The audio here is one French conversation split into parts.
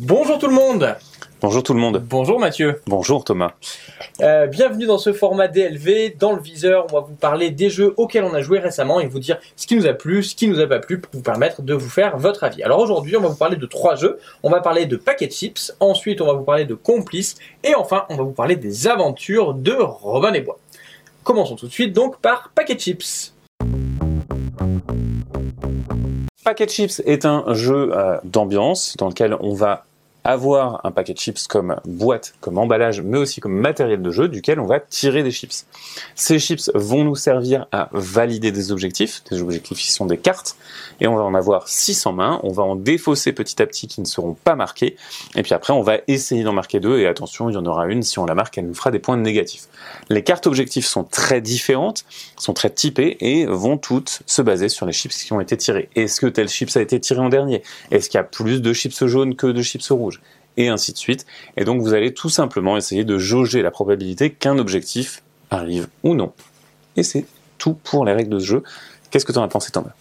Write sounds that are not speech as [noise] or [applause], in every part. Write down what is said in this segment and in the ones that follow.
Bonjour tout le monde Bonjour tout le monde. Bonjour Mathieu Bonjour Thomas. Euh, bienvenue dans ce format DLV. Dans le viseur, on va vous parler des jeux auxquels on a joué récemment et vous dire ce qui nous a plu, ce qui nous a pas plu pour vous permettre de vous faire votre avis. Alors aujourd'hui, on va vous parler de trois jeux. On va parler de Packet Chips, ensuite on va vous parler de Complice et enfin on va vous parler des aventures de Robin des Bois. Commençons tout de suite donc par Packet Chips. Packet Chips est un jeu euh, d'ambiance dans lequel on va avoir un paquet de chips comme boîte, comme emballage, mais aussi comme matériel de jeu duquel on va tirer des chips. Ces chips vont nous servir à valider des objectifs, des objectifs qui sont des cartes, et on va en avoir 6 en main, on va en défausser petit à petit qui ne seront pas marqués, et puis après on va essayer d'en marquer deux, et attention, il y en aura une, si on la marque, elle nous fera des points négatifs. Les cartes objectifs sont très différentes, sont très typées, et vont toutes se baser sur les chips qui ont été tirés. Est-ce que tel chips a été tiré en dernier? Est-ce qu'il y a plus de chips jaunes que de chips rouges? Et ainsi de suite. Et donc vous allez tout simplement essayer de jauger la probabilité qu'un objectif arrive ou non. Et c'est tout pour les règles de ce jeu. Qu'est-ce que tu en as pensé Thomas?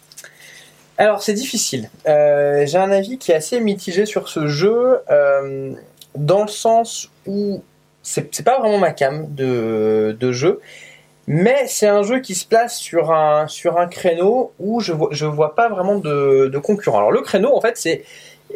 Alors c'est difficile. Euh, J'ai un avis qui est assez mitigé sur ce jeu, euh, dans le sens où c'est pas vraiment ma cam de, jeu. Mais c'est un jeu qui se place sur un, sur un créneau où je vois, je vois pas vraiment de, de concurrent. Alors le créneau, en fait, c'est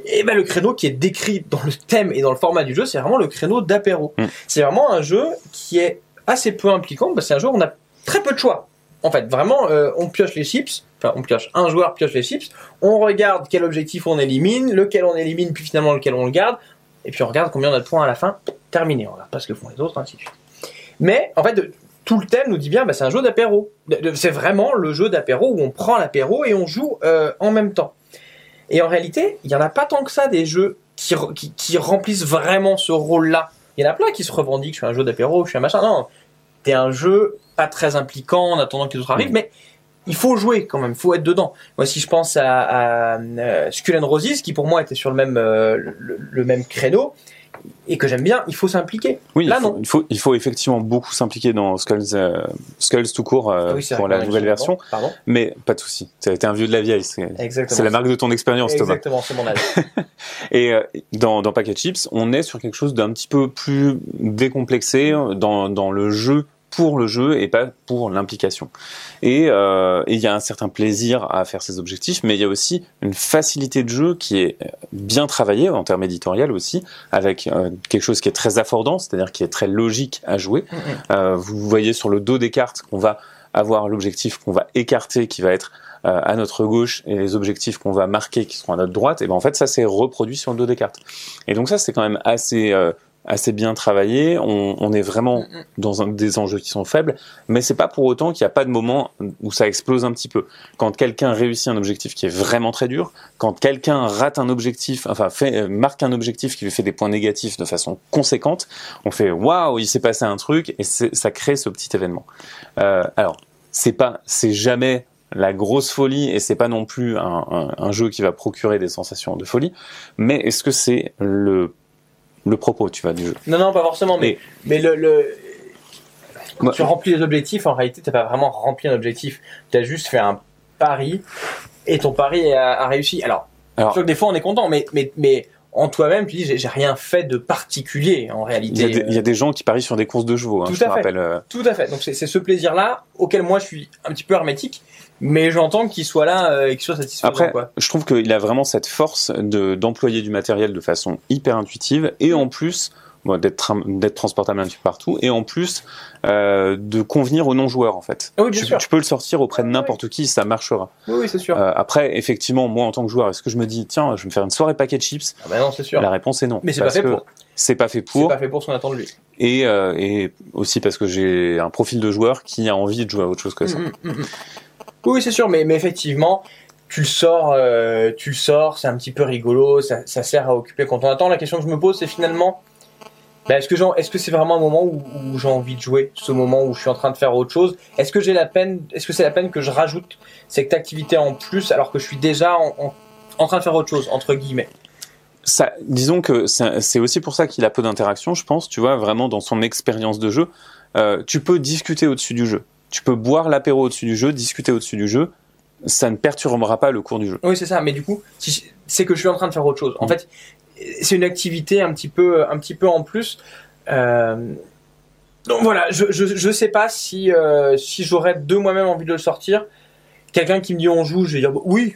et ben le créneau qui est décrit dans le thème et dans le format du jeu, c'est vraiment le créneau d'apéro. Mm. C'est vraiment un jeu qui est assez peu impliquant, parce que c'est un jeu où on a très peu de choix. En fait, vraiment, euh, on pioche les chips, enfin on pioche, un joueur pioche les chips, on regarde quel objectif on élimine, lequel on élimine, puis finalement lequel on le garde, et puis on regarde combien on a de points à la fin, terminé, on regarde pas ce que font les autres, ainsi de suite. Mais en fait, tout le thème nous dit bien, bah, c'est un jeu d'apéro. C'est vraiment le jeu d'apéro où on prend l'apéro et on joue euh, en même temps. Et en réalité, il y en a pas tant que ça des jeux qui, qui, qui remplissent vraiment ce rôle-là. Il y en a plein qui se revendiquent, je suis un jeu d'apéro, je suis un machin. Non, t'es un jeu pas très impliquant en attendant que les autres arrivent, Mm. mais il faut jouer quand même, faut être dedans. Moi, si je pense à, à, euh, Skull and Roses, qui pour moi était sur le même, euh, le, le même créneau, et que j'aime bien, il faut s'impliquer. Oui, Là, il, faut, non. il, faut, il faut effectivement beaucoup s'impliquer dans Skulls, euh, Skulls tout court euh, Ah oui, pour la nouvelle version. Pardon. mais pas de souci. Été un vieux de la vieille, c'est la marque de ton expérience Thomas. Exactement, c'est mon âge. [laughs] Et euh, dans, dans Packet Chips, on est sur quelque chose d'un petit peu plus décomplexé dans, dans le jeu pour le jeu et pas pour l'implication. Et euh, et il y a un certain plaisir à faire ces objectifs, mais il y a aussi une facilité de jeu qui est bien travaillée en termes éditorial aussi, avec euh, quelque chose qui est très affordant, c'est-à-dire qui est très logique à jouer. Mhm. Euh, vous voyez sur le dos des cartes qu'on va avoir l'objectif qu'on va écarter qui va être euh, à notre gauche et les objectifs qu'on va marquer qui seront à notre droite, et ben en fait ça c'est reproduit sur le dos des cartes. Et donc ça c'est quand même assez euh, assez bien travaillé. On, on est vraiment Mhm. dans un, des enjeux qui sont faibles, mais c'est pas pour autant qu'il n'y a pas de moment où ça explose un petit peu. Quand quelqu'un réussit un objectif qui est vraiment très dur, quand quelqu'un rate un objectif, enfin fait, euh, marque un objectif qui lui fait des points négatifs de façon conséquente, on fait waouh, il s'est passé un truc et ça crée ce petit événement. Euh, alors c'est pas, c'est jamais la grosse folie et c'est pas non plus un, un- un jeu qui va procurer des sensations de folie, mais est-ce que c'est le le propos, tu vois, du jeu Non, non, pas forcément, mais, mais le, le... Quand Moi- tu remplis les objectifs, en réalité, t'as pas vraiment rempli un objectif. T'as juste fait un pari et ton pari a, a réussi. Alors, Alors- que des fois on est content, mais, mais, mais en toi-même, tu dis j'ai rien fait de particulier en Il y, réalité. a des, il y a des gens qui parient sur des courses de chevaux, hein, Tout je te à fait. rappelle. euh, Tout à fait. Donc c'est c'est ce plaisir-là auquel moi je suis un petit peu hermétique, mais j'entends qu'il soit là euh, et qu'il soit satisfaisant. Après, quoi. je trouve qu'il a vraiment cette force de d'employer du matériel de façon hyper intuitive et en plus bon, d'être tra- d'être transportable un petit peu partout et en plus euh, de convenir aux non-joueurs en fait. Ah oui, bien tu, sûr. tu peux le sortir auprès de n'importe qui, ça marchera. Oui, oui, c'est sûr. Euh, après, effectivement, moi en tant que joueur, est-ce que je me dis tiens, je vais me faire une soirée paquet de chips Ah bah non, c'est sûr. La réponse est non. Mais c'est pas fait pour. C'est pas fait C'est pour. pas fait pour ce qu'on attend de lui. Et, euh, et aussi parce que j'ai un profil de joueur qui a envie de jouer à autre chose que ça. Mm, mm, mm, mm. Oui, c'est sûr, mais, effectivement, tu le sors, euh, tu sors, c'est un petit peu rigolo, ça, sert à occuper quand on attend. La question que je me pose, c'est finalement, bah, est-ce que c'est vraiment un moment où, j'ai envie de jouer, ce moment où je suis en train de faire autre chose? Est-ce que j'ai la peine, est-ce que c'est la peine que je rajoute cette activité en plus alors que je suis déjà en, train de faire autre chose entre guillemets? Disons que c'est c'est aussi pour ça qu'il a peu d'interaction, je pense, tu vois, vraiment dans son expérience de jeu. Euh, tu peux discuter au-dessus du jeu. Tu peux boire l'apéro au-dessus du jeu, discuter au-dessus du jeu. Ça ne perturbera pas le cours du jeu. Oui, c'est ça. Mais du coup, si- c'est que je suis en train de faire autre chose. En fait, c'est une activité un petit peu, un petit peu en plus. Euh, donc voilà, je, je, je sais pas si, euh, si j'aurais de moi-même envie de le sortir. Quelqu'un qui me dit on joue, je vais dire oui.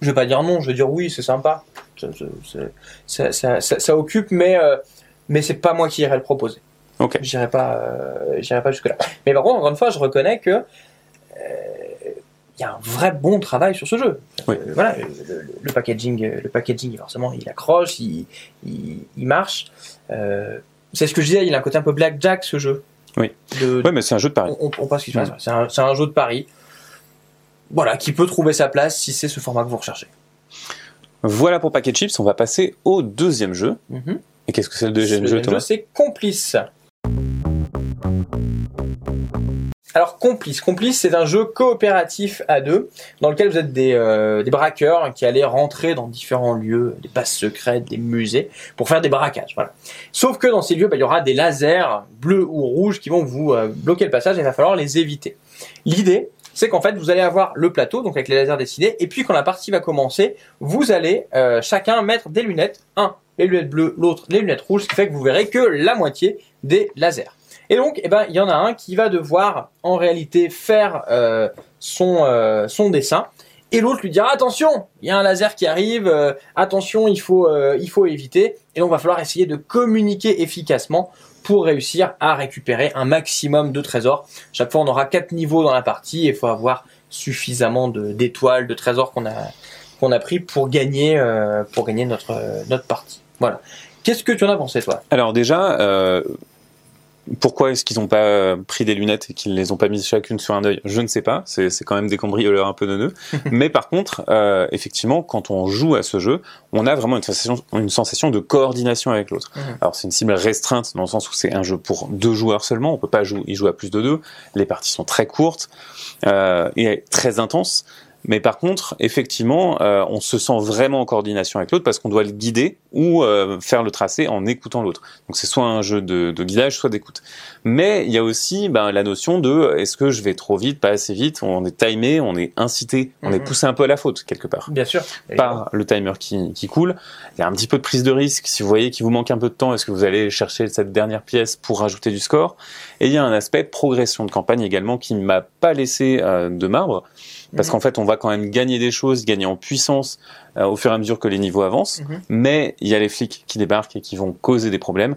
Je vais pas dire non, je vais dire oui, c'est sympa. Ça, ça, ça, ça, ça- ça occupe, mais, euh, mais c'est pas moi qui irai le proposer. Ok. J'irai pas, euh, pas jusque là. Mais par contre, encore une fois, je reconnais que euh, il y a un vrai bon travail sur ce jeu. Oui. Euh, voilà, le, le- le packaging, euh, le packaging, forcément, il accroche, il, il, il marche. Euh, c'est ce que je disais, il a un côté un peu blackjack ce jeu. Oui. De, mais c'est un jeu de pari. on, on, passe passe. C'est un, jeu de pari. Voilà, qui peut trouver sa place si c'est ce format que vous recherchez. Voilà pour Packet Chips. On va passer au deuxième jeu. Mhm. Et qu'est-ce que c'est le deuxième Le jeu, deuxième Thomas? c'est Complice. Alors Complice, Complice, c'est un jeu coopératif à deux dans lequel vous êtes des, euh, braqueurs qui allaient rentrer dans différents lieux, des bases secrètes, des musées, pour faire des braquages. Sauf que dans ces lieux, bah, il y aura des lasers bleus ou rouges qui vont vous euh, bloquer le passage et il va falloir les éviter. L'idée, c'est qu'en fait, vous allez avoir le plateau, donc avec les lasers décidés, et puis quand la partie va commencer, vous allez euh, chacun mettre des lunettes, un les lunettes bleues, l'autre les lunettes rouges, ce qui fait que vous verrez que la moitié des lasers. Et donc, eh ben, il y en a un qui va devoir en réalité faire euh, son euh, son dessin, et l'autre lui dira attention, il y a un laser qui arrive, euh, attention, il faut il faut éviter. Et donc, va falloir essayer de communiquer efficacement pour réussir à récupérer un maximum de trésors. Chaque fois, on aura quatre niveaux dans la partie, et il faut avoir suffisamment d'étoiles, de trésors qu'on a qu'on a pris pour gagner pour gagner notre notre partie. Voilà. Qu'est-ce que tu en as pensé toi? Alors déjà, pourquoi est-ce qu'ils n'ont pas euh, pris des lunettes et qu'ils les ont pas mises chacune sur un œil? Je ne sais pas. C'est quand même des cambrioleurs un peu neuneux. [laughs] Mais par contre, euh, effectivement, quand on joue à ce jeu, on a vraiment une sensation, une sensation de coordination avec l'autre. Alors c'est une cible restreinte dans le sens où c'est un jeu pour deux joueurs seulement. On peut pas jouer, y jouer à plus de deux. Les parties sont très courtes euh, et très intenses. Mais par contre, effectivement, euh, on se sent vraiment en coordination avec l'autre parce qu'on doit le guider ou euh, faire le tracé en écoutant l'autre. Donc c'est soit un jeu de, de guidage, soit d'écoute. Mais il y a aussi ben, la notion de est-ce que je vais trop vite, pas assez vite, on est timé, on est incité, on est Mhm. poussé un peu à la faute quelque part Bien sûr. par le timer qui, qui coule. Il y a un petit peu de prise de risque. Si vous voyez qu'il vous manque un peu de temps, est-ce que vous allez chercher cette dernière pièce pour rajouter du score? Et il y a un aspect progression de campagne également qui ne m'a pas laissé euh, de marbre. Parce qu'en fait, on va quand même gagner des choses, gagner en puissance euh, au fur et à mesure que les niveaux avancent. Mhm. Mais il y a les flics qui débarquent et qui vont causer des problèmes.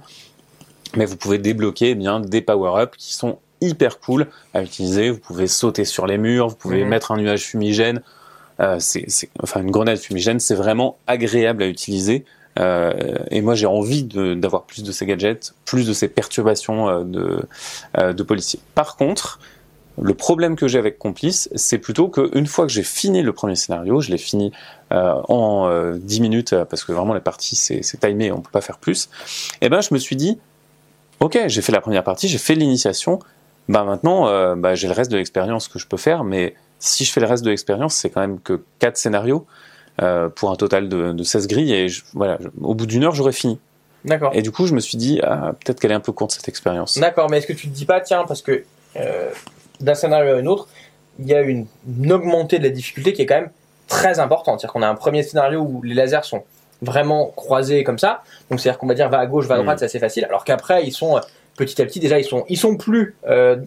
Mais vous pouvez débloquer eh bien des power-ups qui sont hyper cool à utiliser. Vous pouvez sauter sur les murs, vous pouvez Mhm. mettre un nuage fumigène. Euh, c'est, c'est- enfin, une grenade fumigène, c'est vraiment agréable à utiliser. Euh, et moi, j'ai envie de- d'avoir plus de ces gadgets, plus de ces perturbations euh, de, euh, de policiers. Par contre, le problème que j'ai avec Complice, c'est plutôt qu'une fois que j'ai fini le premier scénario, je l'ai fini euh, en euh, 10 minutes, euh, parce que vraiment la partie c'est c'est timé, on peut pas faire plus, et ben je me suis dit, ok, j'ai fait la première partie, j'ai fait l'initiation, bah maintenant euh, bah, j'ai le reste de l'expérience que je peux faire, mais si je fais le reste de l'expérience, c'est quand même que 4 scénarios pour un total de, de 16 grilles, et je- voilà, je- au bout d'une heure j'aurais fini. D'accord. Et du coup je me suis dit, ah, peut-être qu'elle est un peu courte cette expérience. D'accord, mais est-ce que tu te dis pas, tiens, parce que euh, d'un scénario à un autre, il y a une, une augmentée de la difficulté qui est quand même très importante. C'est-à-dire qu'on a un premier scénario où les lasers sont vraiment croisés comme ça. Donc c'est-à-dire qu'on va dire va à gauche, va à droite, Mhm. c'est assez facile. Alors qu'après, ils sont euh, petit à petit, déjà, ils sont, ils sont plus euh,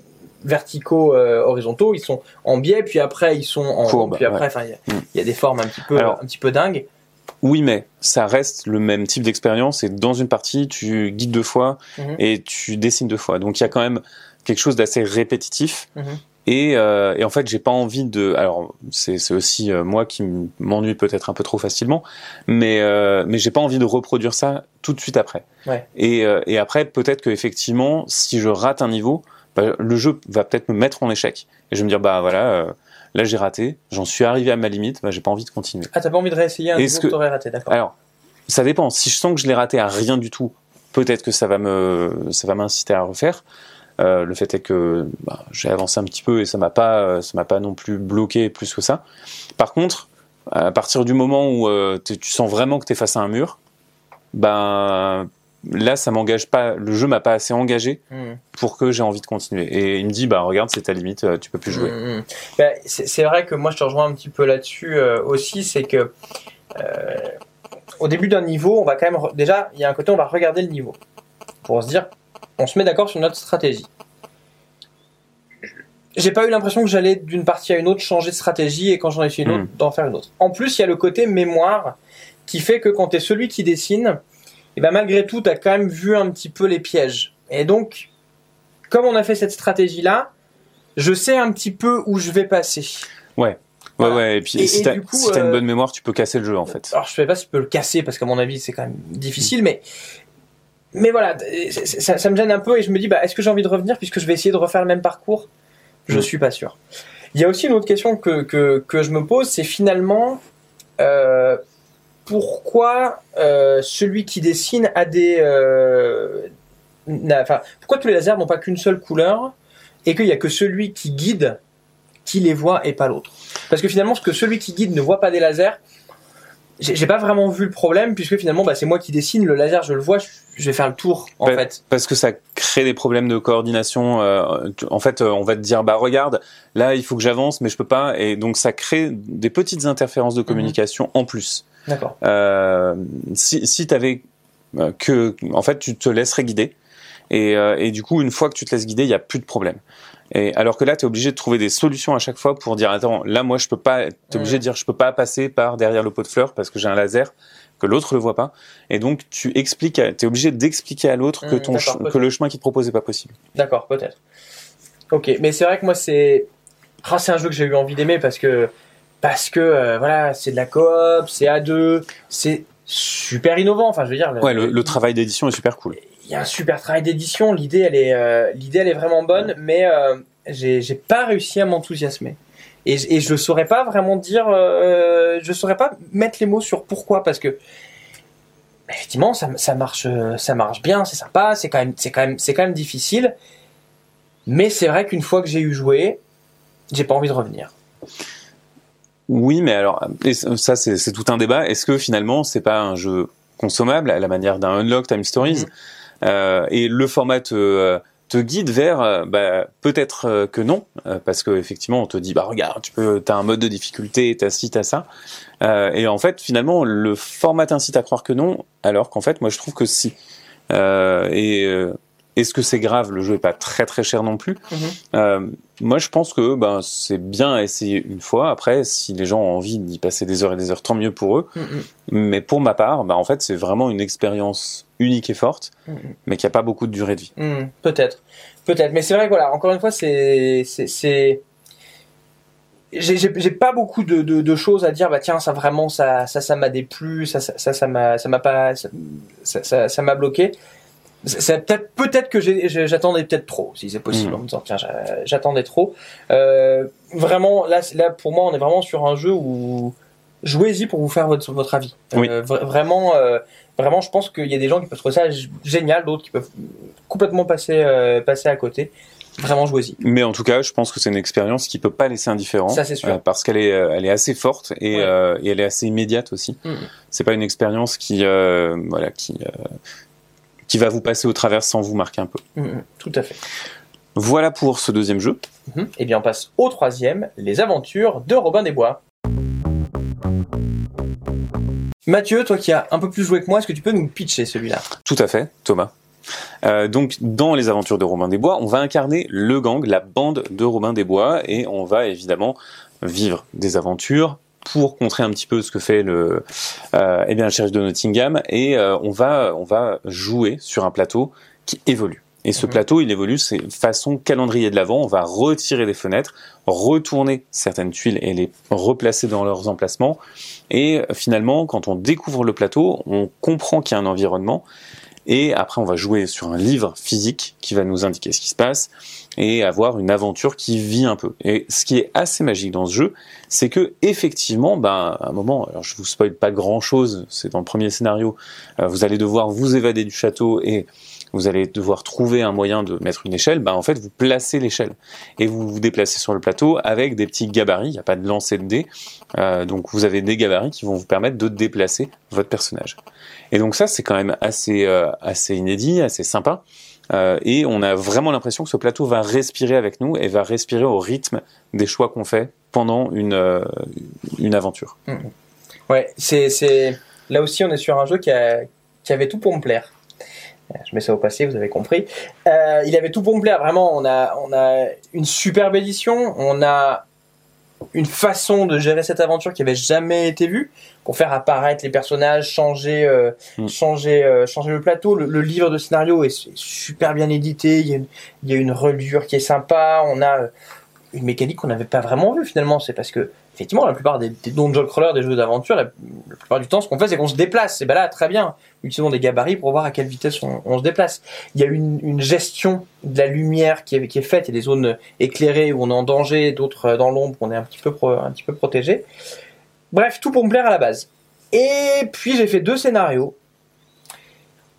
verticaux, euh, horizontaux, ils sont en biais, puis après, ils sont en Courbe, puis après, enfin, il y a- il y, a des formes un petit peu, Alors, un petit peu dingues. Oui, mais ça reste le même type d'expérience et dans une partie, tu guides deux fois Mhm. et tu dessines deux fois. Donc il y a quand même quelque chose d'assez répétitif. Mhm. Et, euh, et en fait, j'ai pas envie de. Alors, c'est c'est aussi euh, moi qui m'ennuie peut-être un peu trop facilement, mais euh, mais j'ai pas envie de reproduire ça tout de suite après. Ouais. Et, euh, et après, peut-être que effectivement, si je rate un niveau, bah, le jeu va peut-être me mettre en échec et je vais me dire bah voilà, euh, là j'ai raté, j'en suis arrivé à ma limite, bah j'ai pas envie de continuer. Ah, t'as pas envie de réessayer un niveau que- que t'aurais raté, d'accord. Alors, ça dépend. Si je sens que je l'ai raté à rien du tout, peut-être que ça va me, ça va m'inciter à refaire. Euh, le fait est que bah, j'ai avancé un petit peu et ça m'a pas, euh, ça m'a pas non plus bloqué plus que ça. Par contre, à partir du moment où euh, tu sens vraiment que tu es face à un mur, ben là, ça m'engage pas. Le jeu m'a pas assez engagé Mhm. pour que j'ai envie de continuer. Et il me dit, bah regarde, c'est ta limite, tu peux plus jouer. Mm, mm. Ben, c'est vrai que moi je te rejoins un petit peu là-dessus euh, aussi, c'est que au début d'un niveau, on va quand même déjà, il y a un côté, on va regarder le niveau pour se dire, on se met d'accord sur notre stratégie. J'ai pas eu l'impression que j'allais d'une partie à une autre changer de stratégie et quand j'en ai fait une autre, Mm. d'en faire une autre. En plus, il y a le côté mémoire qui fait que quand tu es celui qui dessine, et ben malgré tout, tu as quand même vu un petit peu les pièges. Et donc, comme on a fait cette stratégie-là, je sais un petit peu où je vais passer. Ouais, Voilà. ouais, et puis Et- si t'as si une euh, bonne mémoire, tu peux casser le jeu en fait. Alors je sais pas si je peux le casser parce qu'à mon avis c'est quand même difficile, mais mais voilà, ça, ça me gêne un peu et je me dis bah est-ce que j'ai envie de revenir puisque je vais essayer de refaire le même parcours? Je Mm. suis pas sûr. Il y a aussi une autre question que que, que je me pose, c'est finalement euh, pourquoi euh, celui qui dessine a des euh, n'a- enfin pourquoi tous les lasers n'ont pas qu'une seule couleur et qu'il y a que celui qui guide qui les voit et pas l'autre? Parce que finalement, ce que celui qui guide ne voit pas des lasers, j'ai pas vraiment vu le problème puisque finalement, bah, c'est moi qui dessine le laser, je le vois, je, je vais faire le tour en Ouais. fait. Parce que ça crée des problèmes de coordination. euh, en fait, euh, on va te dire, bah regarde, là il faut que j'avance, mais je peux pas, et donc ça crée des petites interférences Mhm. de communication en plus. D'accord. Euh, si si t'avais euh, que, en fait, tu te laisserais guider, et, euh, et du coup, une fois que tu te laisses guider, il y a plus de problème. Et alors que là, tu es obligé de trouver des solutions à chaque fois pour dire attends, là moi je peux pas, t'es obligé de dire je peux pas passer par derrière le pot de fleurs parce que j'ai un laser que l'autre le voit pas. Et donc tu expliques, t'es obligé d'expliquer à l'autre que Mm, ton peut-être. que le chemin qu'il te propose est pas possible. D'accord, peut-être. Ok, mais c'est vrai que moi c'est ah, c'est un jeu que j'ai eu envie d'aimer parce que parce que euh, voilà, c'est de la coop, c'est à deux, c'est super innovant. Enfin, je veux dire, Ouais, le, le travail d'édition est super cool. Il y a un super travail d'édition. L'idée, elle est, euh, l'idée, elle est vraiment bonne, mais euh, j'ai, j'ai pas réussi à m'enthousiasmer. Et, je saurais pas vraiment dire, euh, je saurais pas mettre les mots sur pourquoi, parce que effectivement, ça, ça marche, ça marche bien, c'est sympa, c'est quand même, c'est quand même, c'est quand même difficile. Mais c'est vrai qu'une fois que j'ai eu joué, j'ai pas envie de revenir. Oui, mais alors, ça c'est c'est tout un débat. Est-ce que finalement c'est pas un jeu consommable à la manière d'un Unlock Time Stories? Mhm. Euh, et le format te, euh, te guide vers euh, bah, peut-être que non parce que effectivement on te dit bah regarde tu peux t'as un mode de difficulté t'as ci t'as ça. Euh, et en fait finalement le format t'incite à croire que non alors qu'en fait moi je trouve que si. Euh, et euh, est-ce que c'est grave le jeu est pas très très cher non plus. Mhm. Euh, moi je pense que ben c'est bien à essayer une fois. Après si les gens ont envie d'y passer des heures et des heures tant mieux pour eux. Mhm. mais pour ma part, bah, en fait, c'est vraiment une expérience unique et forte, Mhm. mais qui a pas beaucoup de durée de vie. Hmm, peut-être, peut-être. Mais c'est vrai que voilà, encore une fois, c'est, c'est. J'ai, pas beaucoup de, de, de choses à dire. Bah tiens, ça vraiment, ça, ça, ça m'a déplu. Ça, ça, ça, m'a, ça m'a pas, ça, ça, ça, ça m'a bloqué. Peut-être, peut-être que j'attendais peut-être trop, si c'est possible, Mhm. en me disant tiens, j'a- j'attendais trop. Euh, vraiment, là, là, pour moi, on est vraiment sur un jeu où jouez-y pour vous faire votre, votre avis. Oui. Euh, vra- vraiment, euh, vraiment, je pense qu'il y a des gens qui peuvent trouver ça génial, d'autres qui peuvent complètement passer, euh, passer à côté. Vraiment, jouez-y. Mais en tout cas, je pense que c'est une expérience qui peut pas laisser indifférent. Ça, c'est sûr. euh, parce qu'elle est, euh, elle est assez forte et, Ouais. euh, et elle est assez immédiate aussi. Mhm. C'est pas une expérience qui, voilà, qui, qui va vous passer au travers sans vous marquer un peu. Mhm, tout à fait. Voilà pour ce deuxième jeu. Mhm. Et bien, on passe au troisième, les aventures de Robin des Bois. Mathieu, toi qui as un peu plus joué que moi, est-ce que tu peux nous pitcher celui-là? Tout à fait, Thomas. Euh, donc, dans les aventures de Robin des Bois, on va incarner le gang, la bande de Robin des Bois, et on va évidemment vivre des aventures pour contrer un petit peu ce que fait le, euh, eh bien, le shérif de Nottingham, et euh, on va, on va jouer sur un plateau qui évolue. Et ce Mhm. plateau, il évolue, c'est façon calendrier de l'avant. On va retirer des fenêtres, retourner certaines tuiles et les replacer dans leurs emplacements. Et finalement, quand on découvre le plateau, on comprend qu'il y a un environnement. Et après, on va jouer sur un livre physique qui va nous indiquer ce qui se passe et avoir une aventure qui vit un peu. Et ce qui est assez magique dans ce jeu, c'est que effectivement, ben, à un moment, alors je vous spoil pas grand chose, c'est dans le premier scénario, euh, vous allez devoir vous évader du château et vous allez devoir trouver un moyen de mettre une échelle, ben en fait vous placez l'échelle et vous vous déplacez sur le plateau avec des petits gabarits, il n'y a pas de lancer de dés, euh, donc vous avez des gabarits qui vont vous permettre de déplacer votre personnage. Et donc ça c'est quand même assez euh, assez inédit, assez sympa. Euh, et on a vraiment l'impression que ce plateau va respirer avec nous et va respirer au rythme des choix qu'on fait pendant une, une aventure. Ouais, c'est c'est Là aussi, on est sur un jeu qui, a- qui avait tout pour me plaire. Euh, Je mets ça au passé, vous avez compris. Euh, il avait tout pour me plaire, vraiment. On a, on a une superbe édition, on a une façon de gérer cette aventure qui avait jamais été vue pour faire apparaître les personnages, changer, euh, Mm. changer, euh, changer le plateau. Le, le livre de scénario est su- super bien édité. Il y a une, il y a une reliure qui est sympa. On a euh, une mécanique qu'on n'avait pas vraiment vue finalement. C'est parce que effectivement, la plupart des, des dungeon crawlers, des jeux d'aventure, la, plupart du temps, ce qu'on fait, c'est qu'on se déplace. Et ben là, très bien. Utilisons des gabarits pour voir à quelle vitesse on, se déplace. Il y a une, gestion de la lumière qui est, faite. Il y a des zones éclairées où on est en danger, d'autres dans l'ombre où on est un petit peu, un petit peu protégé. Bref, tout pour me plaire à la base. Et puis j'ai fait deux scénarios.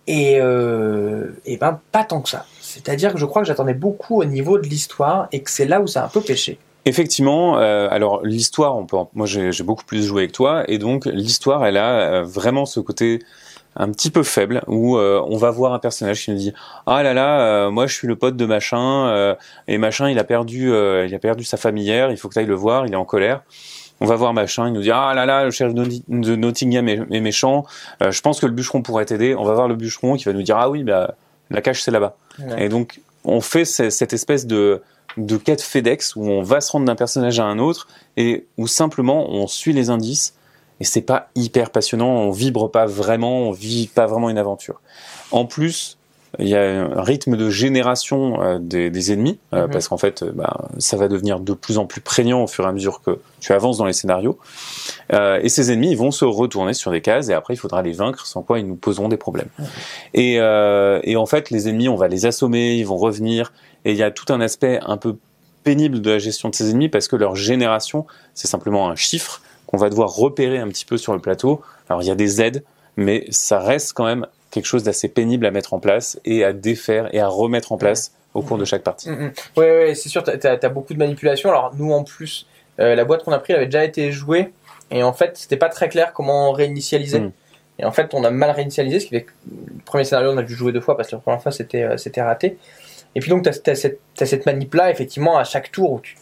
Et, euh, et ben pas tant que ça. C'est-à-dire que je crois que j'attendais beaucoup au niveau de l'histoire et que c'est là où ça a un peu pêché. Effectivement, euh, alors l'histoire, moi j'ai beaucoup plus joué avec toi, et donc l'histoire, elle a euh, vraiment ce côté un petit peu faible où euh, on va voir un personnage qui nous dit ah là là, moi je suis le pote de machin et machin il a perdu, il a perdu sa famille hier, il faut que tu ailles le voir, il est en colère. On va voir machin, il nous dit ah là là, le shérif de Nottingham est, est méchant. je pense que le bûcheron pourrait t'aider. On va voir le bûcheron qui va nous dire ah oui, bah la cache c'est là-bas. Et donc, on fait ce- cette espèce de, de quête FedEx où on va se rendre d'un personnage à un autre et où simplement on suit les indices et c'est pas hyper passionnant, on vibre pas vraiment, on vit pas vraiment une aventure. En plus, il y a un rythme de génération euh, des, des ennemis euh, Mhm. parce qu'en fait, euh, bah, ça va devenir de plus en plus prégnant au fur et à mesure que tu avances dans les scénarios. Euh, et ces ennemis, ils vont se retourner sur des cases et après, il faudra les vaincre, sans quoi ils nous poseront des problèmes. Et, euh, et en fait, les ennemis, on va les assommer, ils vont revenir. Et il y a tout un aspect un peu pénible de la gestion de ces ennemis parce que leur génération, c'est simplement un chiffre qu'on va devoir repérer un petit peu sur le plateau. Alors il y a des aides, mais ça reste quand même quelque chose d'assez pénible à mettre en place et à défaire et à remettre en place au cours de chaque partie. Mm. Ouais, ouais, c'est sûr, t'as as, beaucoup de manipulation. Alors nous, en plus, euh, la boîte qu'on a pris avait déjà été jouée et en fait, c'était pas très clair comment réinitialiser. Mm. Et en fait, on a mal réinitialisé, ce qui fait que le premier scénario, on a dû jouer deux fois parce que la première fois, c'était euh, c'était raté. Et puis donc, t'as as cette manip-là, effectivement, à chaque tour où tu.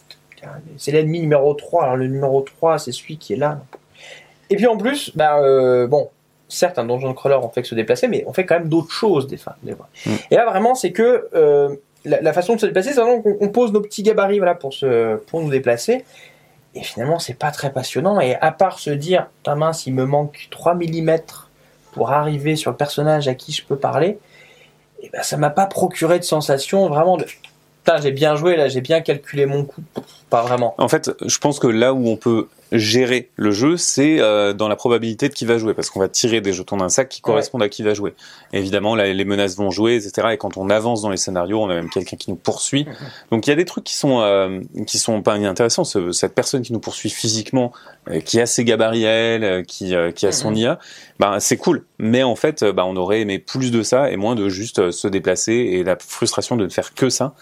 C'est l'ennemi numéro 3. Alors le numéro 3, c'est celui qui est là. Et puis en plus, bah, euh, bon, certes, un donjon crawler, on fait que se déplacer, mais on fait quand même d'autres choses des fois. Des fois. Mm. Et là, vraiment, c'est que euh, la, la façon de se déplacer, c'est vraiment qu'on on pose nos petits gabarits voilà, pour, se, pour nous déplacer. Et finalement, c'est pas très passionnant. Et à part se dire, ta mince, il me manque 3 mm pour arriver sur le personnage à qui je peux parler, et ben, ça m'a pas procuré de sensation vraiment de. Putain, j'ai bien joué là, j'ai bien calculé mon coup. Pas vraiment. En fait, je pense que là où on peut gérer le jeu, c'est euh, dans la probabilité de qui va jouer, parce qu'on va tirer des jetons d'un sac qui correspondent à qui va jouer. évidemment, là, les menaces vont jouer, etc. Et quand on avance dans les scénarios, on a même quelqu'un qui nous poursuit. Donc il y a des trucs qui sont euh, qui sont pas intéressants. Ce- cette personne qui nous poursuit physiquement, euh, qui a ses gabarits euh, qui euh, qui a son Mhm. IA, bah c'est cool. Mais en fait, bah on aurait aimé plus de ça et moins de juste se déplacer et la frustration de ne faire que ça.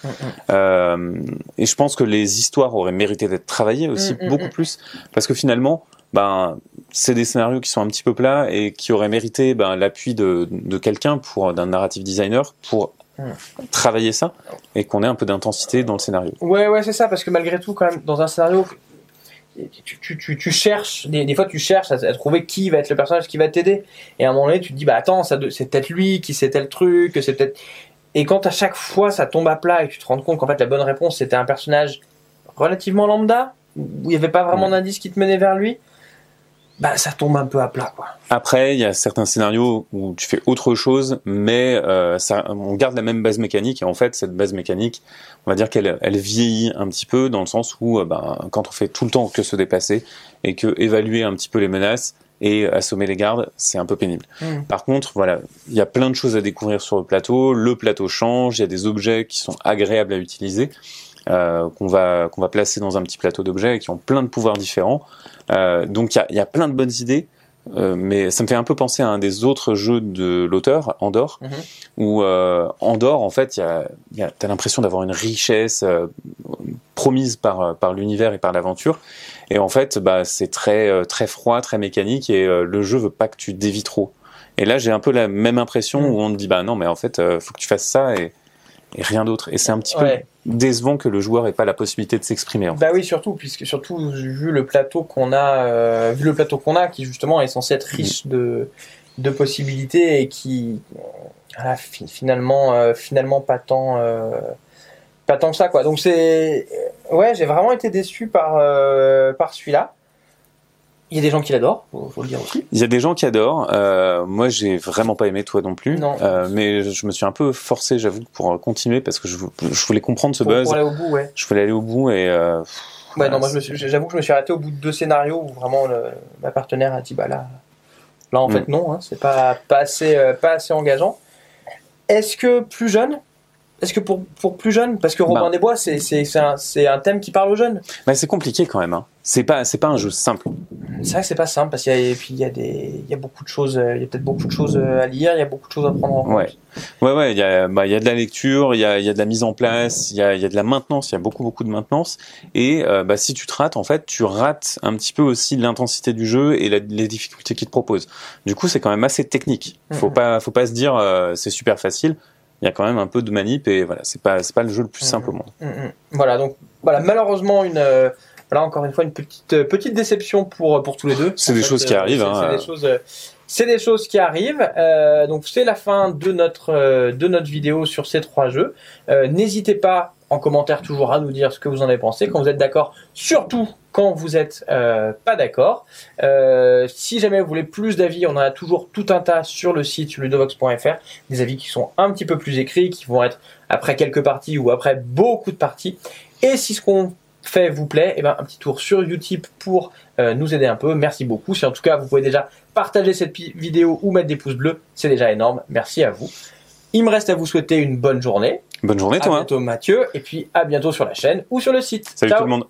Euh, et je pense que les histoires auraient mérité d'être travaillées aussi beaucoup plus parce que finalement, ben c'est des scénarios qui sont un petit peu plats et qui auraient mérité ben, l'appui de, de quelqu'un pour d'un narrative designer pour Mm. travailler ça et qu'on ait un peu d'intensité dans le scénario. Ouais, ouais, c'est ça, parce que malgré tout, quand même, dans un scénario, tu, tu, tu, tu cherches, des, des fois, tu cherches à, à trouver qui va être le personnage qui va t'aider. Et à un moment donné, tu te dis, bah attends, ça c'est peut-être lui qui sait tel truc, c'est peut-être. Et quand à chaque fois ça tombe à plat et que tu te rends compte qu'en fait la bonne réponse c'était un personnage relativement lambda, où il n'y avait pas vraiment d'indice qui te menait vers lui, bah ça tombe un peu à plat, quoi. Après, il y a certains scénarios où tu fais autre chose, mais euh, ça, on garde la même base mécanique. Et en fait, cette base mécanique, on va dire qu'elle elle vieillit un petit peu dans le sens où, euh, ben, quand on fait tout le temps que se déplacer et que évaluer un petit peu les menaces et assommer les gardes, c'est un peu pénible. Mm. Par contre, voilà, il y a plein de choses à découvrir sur le plateau. Le plateau change, il y a des objets qui sont agréables à utiliser. Euh, qu'on va qu'on va placer dans un petit plateau d'objets et qui ont plein de pouvoirs différents. Euh, donc il y a, il y a plein de bonnes idées, euh, mais ça me fait un peu penser à un des autres jeux de l'auteur, Andorre, Mhm. où euh, Andorre, en fait, il y a, y a, t'as l'impression d'avoir une richesse euh, promise par par l'univers et par l'aventure, et en fait, bah c'est très euh, très froid, très mécanique, et euh, le jeu veut pas que tu dévis trop. Et là, j'ai un peu la même impression Mhm. où on te dit bah non, mais en fait, euh, faut que tu fasses ça et et rien d'autre. Et c'est un petit peu. Décevant que le joueur ait pas la possibilité de s'exprimer. en fait. Bah oui, surtout puisque surtout vu le plateau qu'on a, euh, vu le plateau qu'on a, qui justement est censé être riche de de possibilités et qui voilà, fi- finalement euh, finalement pas tant euh, pas tant que ça quoi. Donc c'est ouais, j'ai vraiment été déçu par euh, par celui-là. Il y a des gens qui l'adorent, faut, faut le dire aussi. Il y a des gens qui adorent. Euh, moi, j'ai vraiment pas aimé, toi non plus. Non. Euh, mais je me suis un peu forcé, j'avoue, pour euh, continuer parce que je, vou- je voulais comprendre ce Pour, buzz. pour aller au bout, ouais. Je voulais aller au bout et euh, Ouais, non, moi j'avoue que je me suis arrêté au bout de deux scénarios où vraiment le- ma partenaire a dit bah là, là en Mm. fait non, hein, c'est pas pas assez pas assez engageant. Est-ce que plus jeune Est-ce que pour pour plus jeune Parce que Robin Bah. des Bois c'est c'est c'est un c'est un thème qui parle aux jeunes. bah, c'est compliqué quand même. Hein. C'est pas pas un jeu simple. C'est vrai que c'est pas simple parce qu'il y a et puis il y a des il y a beaucoup de choses euh, il y a peut-être beaucoup de choses euh, à lire, il y a beaucoup de choses à prendre en compte. Ouais. Ouais, ouais, il y a, bah, il y a de la lecture, il y a, il y a de la mise en place, il y a, il y a de la maintenance, il y a beaucoup, beaucoup de maintenance. Et euh, bah, si tu te rates, en fait, tu rates un petit peu aussi l'intensité du jeu et la- les difficultés qu'il te propose. Du coup, c'est quand même assez technique. Faut Mhm. pas, faut pas se dire euh, c'est super facile. Il y a quand même un peu de manip et voilà, c'est pas, c'est pas le jeu le plus Mhm. simple au monde. Mm. Voilà, donc voilà, malheureusement une euh, voilà encore une fois une petite euh, petite déception pour pour tous les deux. C'est des fait, choses qui euh, arrivent, C'est hein. c'est des choses euh, c'est des choses qui arrivent. Euh, donc c'est la fin de notre euh, de notre vidéo sur ces trois jeux. Euh, N'hésitez pas en commentaire toujours à nous dire ce que vous en avez pensé, quand vous êtes d'accord, surtout quand vous êtes euh, pas d'accord. Euh, si jamais vous voulez plus d'avis, on en a toujours tout un tas sur le site ludovox.fr, des avis qui sont un petit peu plus écrits, qui vont être après quelques parties ou après beaucoup de parties. Et si ce qu'on fait vous plaît, eh ben, un petit tour sur Utip pour euh, nous aider un peu. Merci beaucoup. Si en tout cas vous pouvez déjà partager cette vidéo ou mettre des pouces bleus, c'est déjà énorme. Merci à vous. Il me reste à vous souhaiter une bonne journée. Bonne journée, À toi. hein. bientôt Mathieu. Et puis à bientôt sur la chaîne ou sur le site. Salut Ciao. tout le monde.